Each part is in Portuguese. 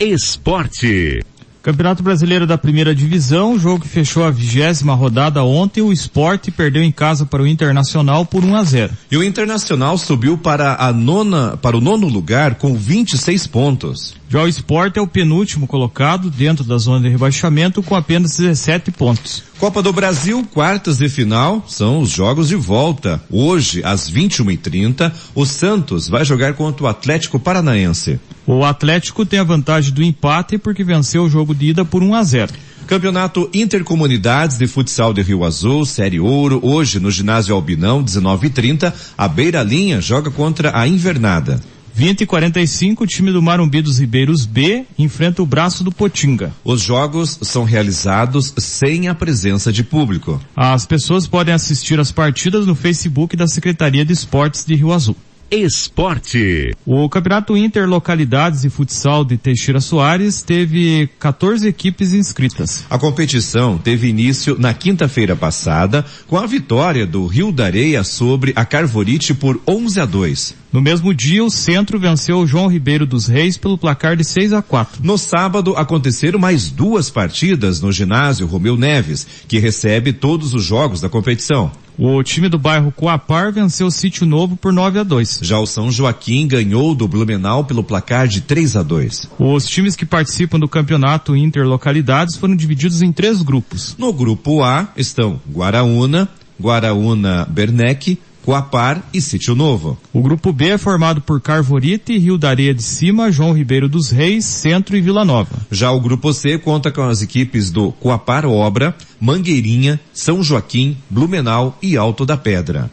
Esporte. Campeonato Brasileiro da Primeira Divisão, jogo que fechou a vigésima rodada ontem, o esporte perdeu em casa para o Internacional por 1 a 0. E o Internacional subiu para a nona, para o nono lugar com 26 pontos. Já o esporte é o penúltimo colocado dentro da zona de rebaixamento com apenas 17 pontos. Copa do Brasil, quartas de final, são os jogos de volta. Hoje, às 21h30, o Santos vai jogar contra o Atlético Paranaense. O Atlético tem a vantagem do empate porque venceu o jogo de ida por 1 a 0. Campeonato Intercomunidades de Futsal de Rio Azul, Série Ouro, hoje no ginásio Albinão, 19h30, a Beira Linha joga contra a Invernada. 20 e 45, o time do Marumbi dos Ribeiros B enfrenta o braço do Potinga. Os jogos são realizados sem a presença de público. As pessoas podem assistir as partidas no Facebook da Secretaria de Esportes de Rio Azul. Esporte. O Campeonato Interlocalidades de Futsal de Teixeira Soares teve 14 equipes inscritas. A competição teve início na quinta-feira passada com a vitória do Rio da Areia sobre a Carvorite por 11 a 2. No mesmo dia, o Centro venceu o João Ribeiro dos Reis pelo placar de 6 a 4. No sábado, aconteceram mais duas partidas no ginásio Romeu Neves, que recebe todos os jogos da competição. O time do bairro Coapar venceu o Sítio Novo por 9 a 2. Já o São Joaquim ganhou do Blumenau pelo placar de 3 a 2. Os times que participam do campeonato Interlocalidades foram divididos em três grupos. No grupo A estão Guaraúna, Guaraúna Bernec, Coapar e Sítio Novo. O grupo B é formado por Carvorite, Rio da Areia de Cima, João Ribeiro dos Reis, Centro e Vila Nova. Já o grupo C conta com as equipes do Coapar Obra, Mangueirinha, São Joaquim, Blumenau e Alto da Pedra.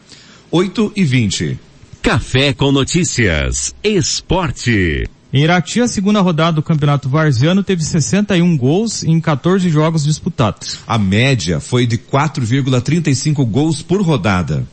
8 e 20. Café com notícias. Esporte. Em Irati, a segunda rodada do Campeonato Varziano teve 61 gols em 14 jogos disputados. A média foi de 4,35 gols por rodada.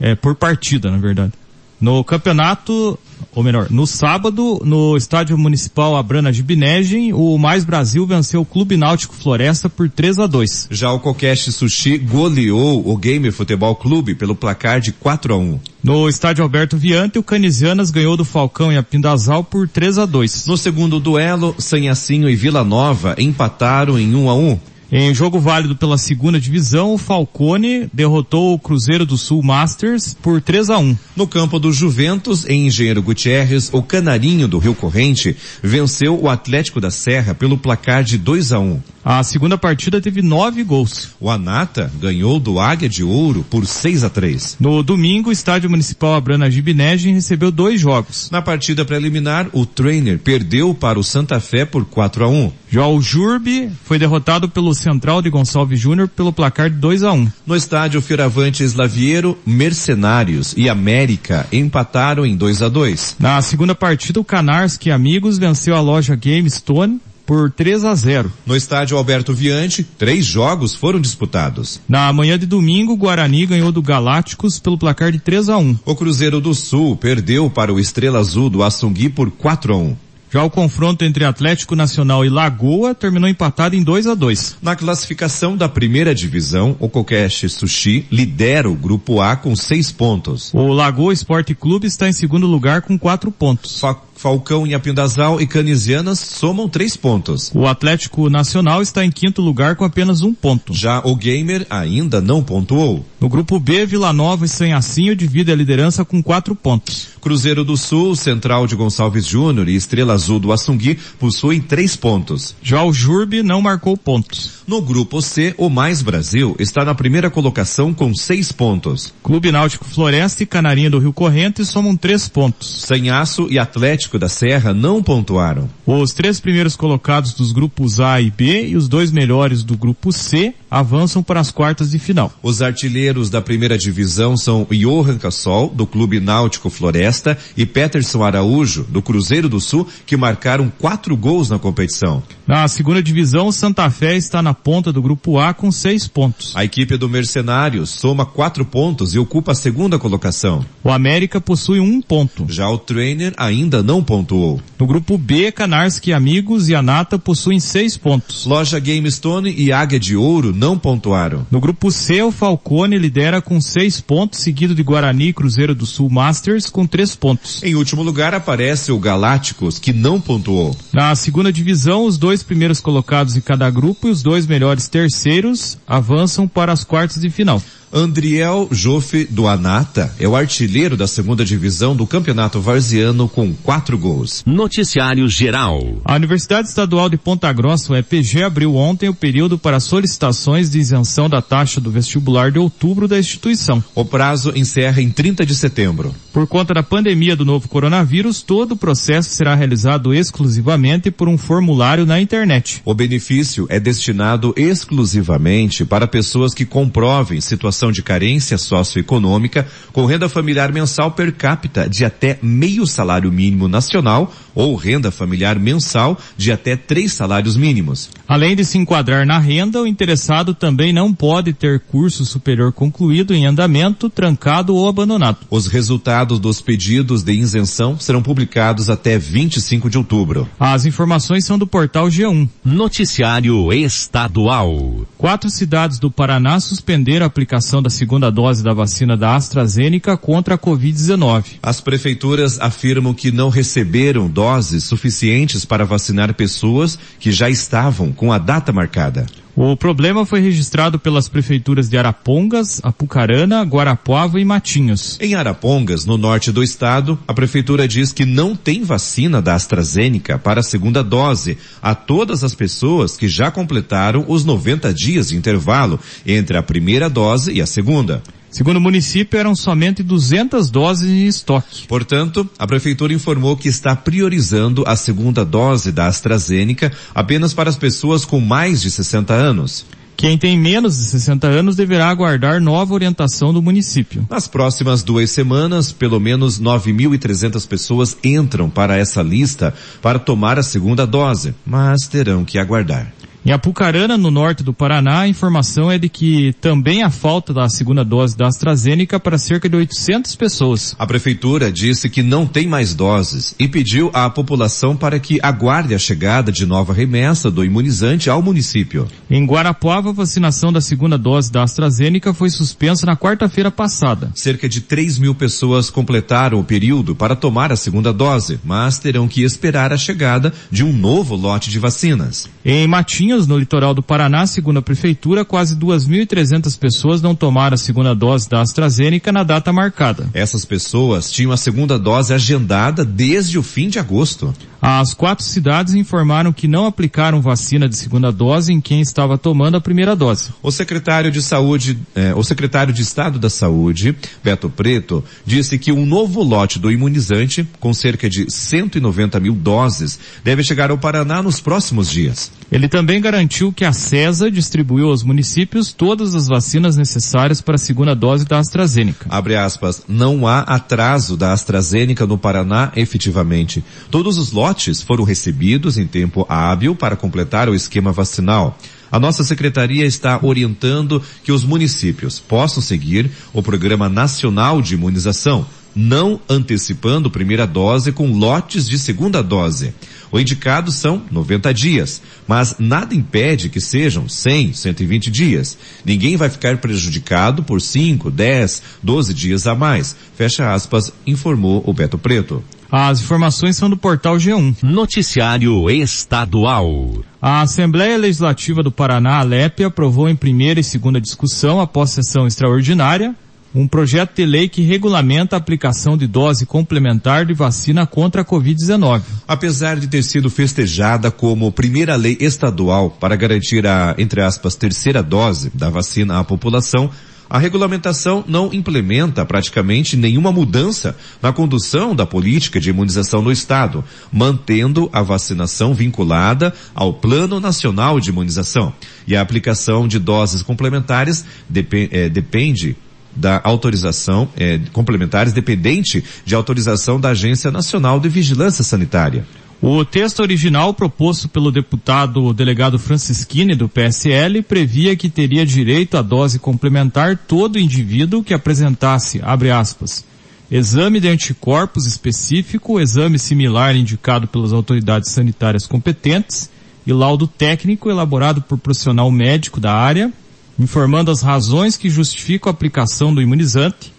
É, por partida, na verdade. No campeonato, ou melhor, no sábado, no estádio municipal Abrana Gibinegem, o Mais Brasil venceu o Clube Náutico Floresta por 3 a 2. Já o Kokeshi Sushi goleou o Gamer Futebol Clube pelo placar de 4 a 1. No estádio Alberto Viante, o Canisianas ganhou do Falcão e a Pindazal por 3 a 2. No segundo duelo, Sanhacinho e Vila Nova empataram em 1 a 1. Em jogo válido pela segunda divisão, o Falcone derrotou o Cruzeiro do Sul Masters por 3 a 1. No campo do Juventus, em Engenheiro Gutierrez, o Canarinho do Rio Corrente venceu o Atlético da Serra pelo placar de 2 a 1. A segunda partida teve nove gols. O Anata ganhou do Águia de Ouro por 6 a 3. No domingo, o estádio municipal Abrana Gibinegem recebeu dois jogos. Na partida preliminar, o Trainer perdeu para o Santa Fé por 4 a 1. Já o Jurbe foi derrotado pelo Central de Gonçalves Júnior pelo placar de 2 a 1. No estádio Fioravante Slaviero, Mercenários e América empataram em 2 a 2. Na segunda partida, o Canarski Amigos venceu a loja Game Stone por 3 a 0. No estádio Alberto Viante, três jogos foram disputados. Na manhã de domingo, o Guarani ganhou do Galácticos pelo placar de 3 a 1. O Cruzeiro do Sul perdeu para o Estrela Azul do Assungui por 4 a 1. Já o confronto entre Atlético Nacional e Lagoa terminou empatado em 2 a 2. Na classificação da primeira divisão, o Kokeshi Sushi lidera o grupo A com seis pontos. O Lagoa Esporte Clube está em segundo lugar com quatro pontos. Fa Falcão, Inhapindazal e Canisianas somam três pontos. O Atlético Nacional está em quinto lugar com apenas um ponto. Já o Gamer ainda não pontuou. No grupo B, Vila Nova e Sanhacinho dividem a liderança com quatro pontos. Cruzeiro do Sul, Central de Gonçalves Júnior e Estrela Azul do Assungui possuem três pontos. Já o Jurbe não marcou pontos. No grupo C, o Mais Brasil está na primeira colocação com seis pontos. Clube Náutico Floresta e Canarinha do Rio Corrente somam três pontos. Sanhaço e Atlético da Serra não pontuaram. Os três primeiros colocados dos grupos A e B e os dois melhores do grupo C avançam para as quartas de final. Os artilheiros da primeira divisão são Johan Cassol, do Clube Náutico Floresta, e Peterson Araújo, do Cruzeiro do Sul, que marcaram quatro gols na competição. Na segunda divisão, Santa Fé está na ponta do grupo A com seis pontos. A equipe do Mercenários soma quatro pontos e ocupa a segunda colocação. O América possui um ponto. Já o Trainer ainda não não pontuou. No grupo B, Canarski Amigos e Anata possuem seis pontos. Loja Game Stone e Águia de Ouro não pontuaram. No grupo C, o Falcone lidera com seis pontos, seguido de Guarani e Cruzeiro do Sul Masters com três pontos. Em último lugar aparece o Galácticos, que não pontuou. Na segunda divisão, os dois primeiros colocados em cada grupo e os dois melhores terceiros avançam para as quartas de final. Andriel Joffe do Anata é o artilheiro da segunda divisão do Campeonato Varziano com quatro gols. Noticiário Geral. A Universidade Estadual de Ponta Grossa, o EPG, abriu ontem o período para solicitações de isenção da taxa do vestibular de outubro da instituição. O prazo encerra em 30 de setembro. Por conta da pandemia do novo coronavírus, todo o processo será realizado exclusivamente por um formulário na internet. O benefício é destinado exclusivamente para pessoas que comprovem situação de carência socioeconômica com renda familiar mensal per capita de até meio salário mínimo nacional ou renda familiar mensal de até três salários mínimos. Além de se enquadrar na renda, o interessado também não pode ter curso superior concluído em andamento, trancado ou abandonado. Os resultados dos pedidos de isenção serão publicados até 25 de outubro. As informações são do portal G1. Noticiário Estadual. Quatro cidades do Paraná suspenderam a aplicação da segunda dose da vacina da AstraZeneca contra a Covid-19. As prefeituras afirmam que não receberam doses suficientes para vacinar pessoas que já estavam com a data marcada. O problema foi registrado pelas prefeituras de Arapongas, Apucarana, Guarapuava e Matinhos. Em Arapongas, no norte do estado, a prefeitura diz que não tem vacina da AstraZeneca para a segunda dose a todas as pessoas que já completaram os 90 dias de intervalo entre a primeira dose e a segunda. Segundo o município, eram somente 200 doses em estoque. Portanto, a prefeitura informou que está priorizando a segunda dose da AstraZeneca apenas para as pessoas com mais de 60 anos. Quem tem menos de 60 anos deverá aguardar nova orientação do município. Nas próximas duas semanas, pelo menos 9.300 pessoas entram para essa lista para tomar a segunda dose, mas terão que aguardar. Em Apucarana, no norte do Paraná, a informação é de que também há falta da segunda dose da AstraZeneca para cerca de 800 pessoas. A prefeitura disse que não tem mais doses e pediu à população para que aguarde a chegada de nova remessa do imunizante ao município. Em Guarapuava, a vacinação da segunda dose da AstraZeneca foi suspensa na quarta-feira passada. Cerca de 3 mil pessoas completaram o período para tomar a segunda dose, mas terão que esperar a chegada de um novo lote de vacinas. Em No litoral do Paraná, segundo a prefeitura, quase 2.300 pessoas não tomaram a segunda dose da AstraZeneca na data marcada. Essas pessoas tinham a segunda dose agendada desde o fim de agosto. As quatro cidades informaram que não aplicaram vacina de segunda dose em quem estava tomando a primeira dose. O secretário de saúde, eh, o secretário de Estado da Saúde, Beto Preto, disse que um novo lote do imunizante, com cerca de 190 mil doses, deve chegar ao Paraná nos próximos dias. Ele também garantiu que a CESA distribuiu aos municípios todas as vacinas necessárias para a segunda dose da AstraZeneca. Abre aspas, não há atraso da AstraZeneca no Paraná efetivamente. Todos os lotes foram recebidos em tempo hábil para completar o esquema vacinal. A nossa secretaria está orientando que os municípios possam seguir o Programa Nacional de Imunização, não antecipando primeira dose com lotes de segunda dose. O indicado são 90 dias, mas nada impede que sejam 100, 120 dias. Ninguém vai ficar prejudicado por 5, 10, 12 dias a mais. Fecha aspas, informou o Beto Preto. As informações são do portal G1. Noticiário Estadual. A Assembleia Legislativa do Paraná, Alep, aprovou em primeira e segunda discussão, após sessão extraordinária, um projeto de lei que regulamenta a aplicação de dose complementar de vacina contra a Covid-19. Apesar de ter sido festejada como primeira lei estadual para garantir a, entre aspas, terceira dose da vacina à população, a regulamentação não implementa praticamente nenhuma mudança na condução da política de imunização no Estado, mantendo a vacinação vinculada ao Plano Nacional de Imunização. E a aplicação de doses complementares dep eh, depende da autorização eh, complementares dependente de autorização da Agência Nacional de Vigilância Sanitária. O texto original proposto pelo deputado delegado Francisquini do PSL previa que teria direito à dose complementar todo indivíduo que apresentasse, abre aspas, exame de anticorpos específico, exame similar indicado pelas autoridades sanitárias competentes e laudo técnico elaborado por profissional médico da área, informando as razões que justificam a aplicação do imunizante,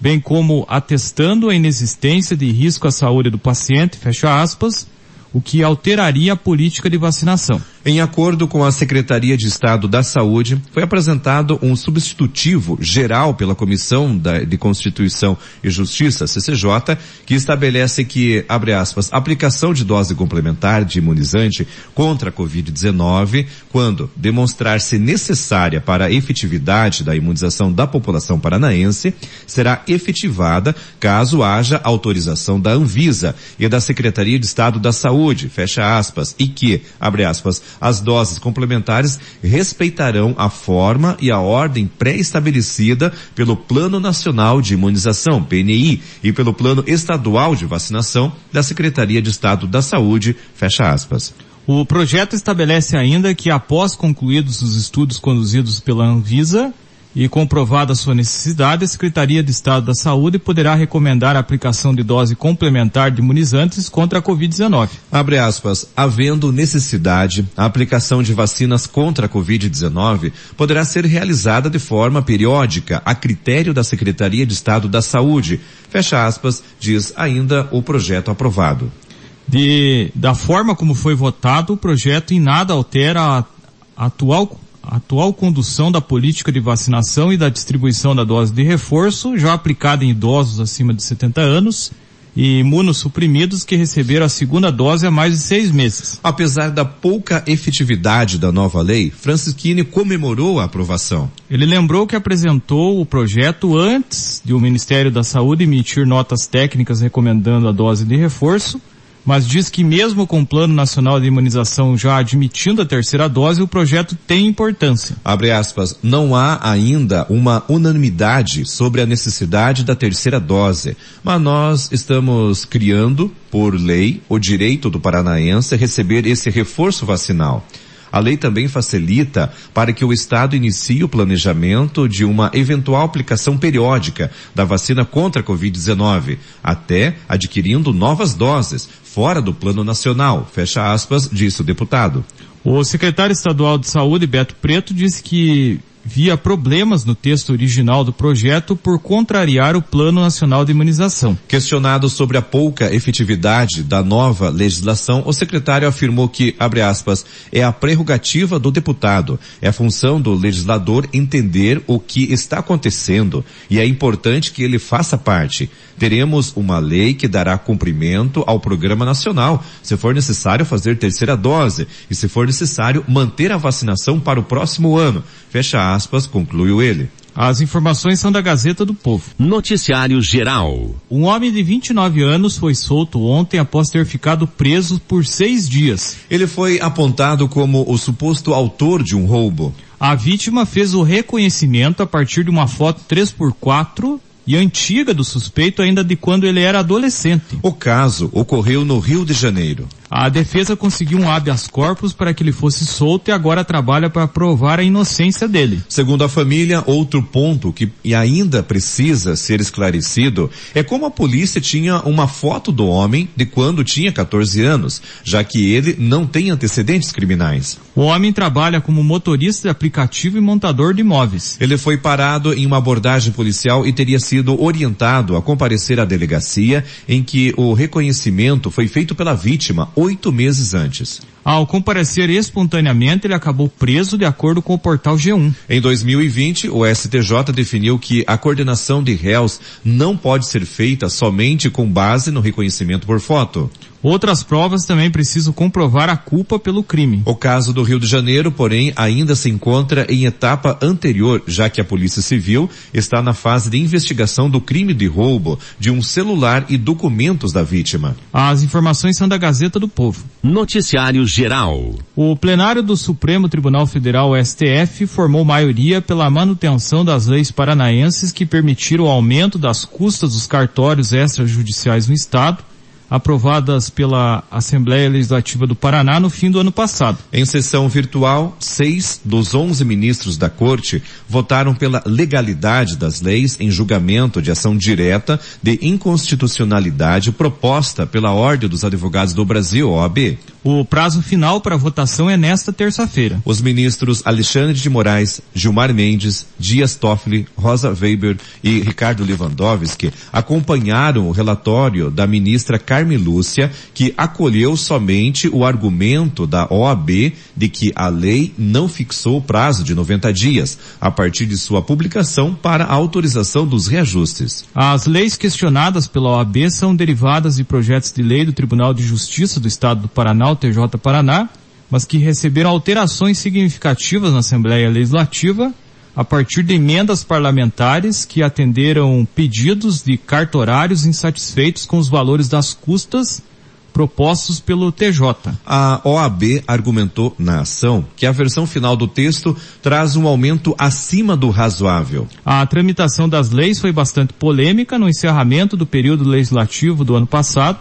bem como atestando a inexistência de risco à saúde do paciente, fecha aspas, o que alteraria a política de vacinação. Em acordo com a Secretaria de Estado da Saúde, foi apresentado um substitutivo geral pela Comissão de Constituição e Justiça, CCJ, que estabelece que, abre aspas, aplicação de dose complementar de imunizante contra a Covid-19, quando demonstrar-se necessária para a efetividade da imunização da população paranaense, será efetivada caso haja autorização da Anvisa e da Secretaria de Estado da Saúde, fecha aspas, e que, abre aspas, as doses complementares respeitarão a forma e a ordem pré-estabelecida pelo Plano Nacional de Imunização, PNI, e pelo Plano Estadual de Vacinação da Secretaria de Estado da Saúde, fecha aspas. O projeto estabelece ainda que após concluídos os estudos conduzidos pela Anvisa, e comprovada sua necessidade, a Secretaria de Estado da Saúde poderá recomendar a aplicação de dose complementar de imunizantes contra a Covid-19. Abre aspas, havendo necessidade, a aplicação de vacinas contra a Covid-19 poderá ser realizada de forma periódica, a critério da Secretaria de Estado da Saúde. Fecha aspas, diz ainda o projeto aprovado. De, da forma como foi votado, o projeto em nada altera a atual a atual condução da política de vacinação e da distribuição da dose de reforço, já aplicada em idosos acima de 70 anos e imunossuprimidos que receberam a segunda dose há mais de seis meses. Apesar da pouca efetividade da nova lei, Francisquini comemorou a aprovação. Ele lembrou que apresentou o projeto antes de o Ministério da Saúde emitir notas técnicas recomendando a dose de reforço mas diz que mesmo com o Plano Nacional de Imunização já admitindo a terceira dose, o projeto tem importância. Abre aspas, não há ainda uma unanimidade sobre a necessidade da terceira dose, mas nós estamos criando, por lei, o direito do paranaense a receber esse reforço vacinal. A lei também facilita para que o Estado inicie o planejamento de uma eventual aplicação periódica da vacina contra a Covid-19, até adquirindo novas doses, fora do plano nacional, fecha aspas, disse o deputado. O secretário estadual de saúde, Beto Preto, disse que via problemas no texto original do projeto por contrariar o Plano Nacional de Imunização. Questionado sobre a pouca efetividade da nova legislação, o secretário afirmou que, abre aspas, é a prerrogativa do deputado, é a função do legislador entender o que está acontecendo e é importante que ele faça parte. Teremos uma lei que dará cumprimento ao programa nacional, se for necessário fazer terceira dose e se for necessário manter a vacinação para o próximo ano. Fecha aspas, concluiu ele. As informações são da Gazeta do Povo. Noticiário Geral. Um homem de 29 anos foi solto ontem após ter ficado preso por seis dias. Ele foi apontado como o suposto autor de um roubo. A vítima fez o reconhecimento a partir de uma foto 3x4 e antiga do suspeito ainda de quando ele era adolescente. O caso ocorreu no Rio de Janeiro. A defesa conseguiu um habeas corpus para que ele fosse solto e agora trabalha para provar a inocência dele. Segundo a família, outro ponto que ainda precisa ser esclarecido é como a polícia tinha uma foto do homem de quando tinha 14 anos, já que ele não tem antecedentes criminais. O homem trabalha como motorista de aplicativo e montador de imóveis. Ele foi parado em uma abordagem policial e teria sido orientado a comparecer à delegacia em que o reconhecimento foi feito pela vítima oito meses antes. Ao comparecer espontaneamente, ele acabou preso de acordo com o portal G1. Em 2020, o STJ definiu que a coordenação de réus não pode ser feita somente com base no reconhecimento por foto. Outras provas também precisam comprovar a culpa pelo crime. O caso do Rio de Janeiro, porém, ainda se encontra em etapa anterior, já que a Polícia Civil está na fase de investigação do crime de roubo de um celular e documentos da vítima. As informações são da Gazeta do Povo. Noticiário Geral. O plenário do Supremo Tribunal Federal, STF, formou maioria pela manutenção das leis paranaenses que permitiram o aumento das custas dos cartórios extrajudiciais no Estado aprovadas pela Assembleia Legislativa do Paraná no fim do ano passado. Em sessão virtual, seis dos onze ministros da Corte votaram pela legalidade das leis em julgamento de ação direta de inconstitucionalidade proposta pela Ordem dos Advogados do Brasil, OAB. O prazo final para votação é nesta terça-feira. Os ministros Alexandre de Moraes, Gilmar Mendes, Dias Toffoli, Rosa Weber e Ricardo Lewandowski acompanharam o relatório da ministra Carmen Lúcia, que acolheu somente o argumento da OAB de que a lei não fixou o prazo de 90 dias, a partir de sua publicação para a autorização dos reajustes. As leis questionadas pela OAB são derivadas de projetos de lei do Tribunal de Justiça do Estado do Paraná, o TJ Paraná, mas que receberam alterações significativas na Assembleia Legislativa a partir de emendas parlamentares que atenderam pedidos de cartorários insatisfeitos com os valores das custas propostos pelo TJ. A OAB argumentou na ação que a versão final do texto traz um aumento acima do razoável. A tramitação das leis foi bastante polêmica no encerramento do período legislativo do ano passado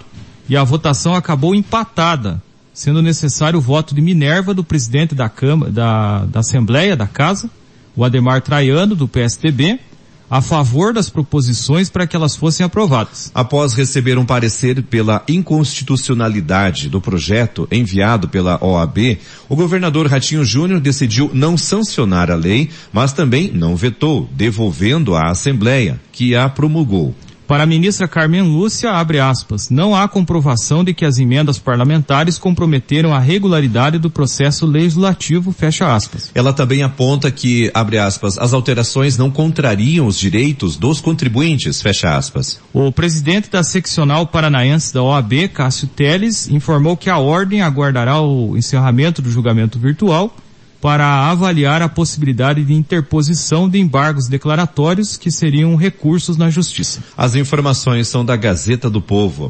e a votação acabou empatada, sendo necessário o voto de Minerva do presidente da Câmara, da, da Assembleia da Casa, o Ademar Traiano do PSDB, a favor das proposições para que elas fossem aprovadas. Após receber um parecer pela inconstitucionalidade do projeto enviado pela OAB, o governador Ratinho Júnior decidiu não sancionar a lei, mas também não vetou, devolvendo à Assembleia, que a promulgou. Para a ministra Carmen Lúcia, abre aspas, não há comprovação de que as emendas parlamentares comprometeram a regularidade do processo legislativo, fecha aspas. Ela também aponta que, abre aspas, as alterações não contrariam os direitos dos contribuintes, fecha aspas. O presidente da seccional paranaense da OAB, Cássio Teles, informou que a ordem aguardará o encerramento do julgamento virtual para avaliar a possibilidade de interposição de embargos declaratórios que seriam recursos na justiça. As informações são da Gazeta do Povo.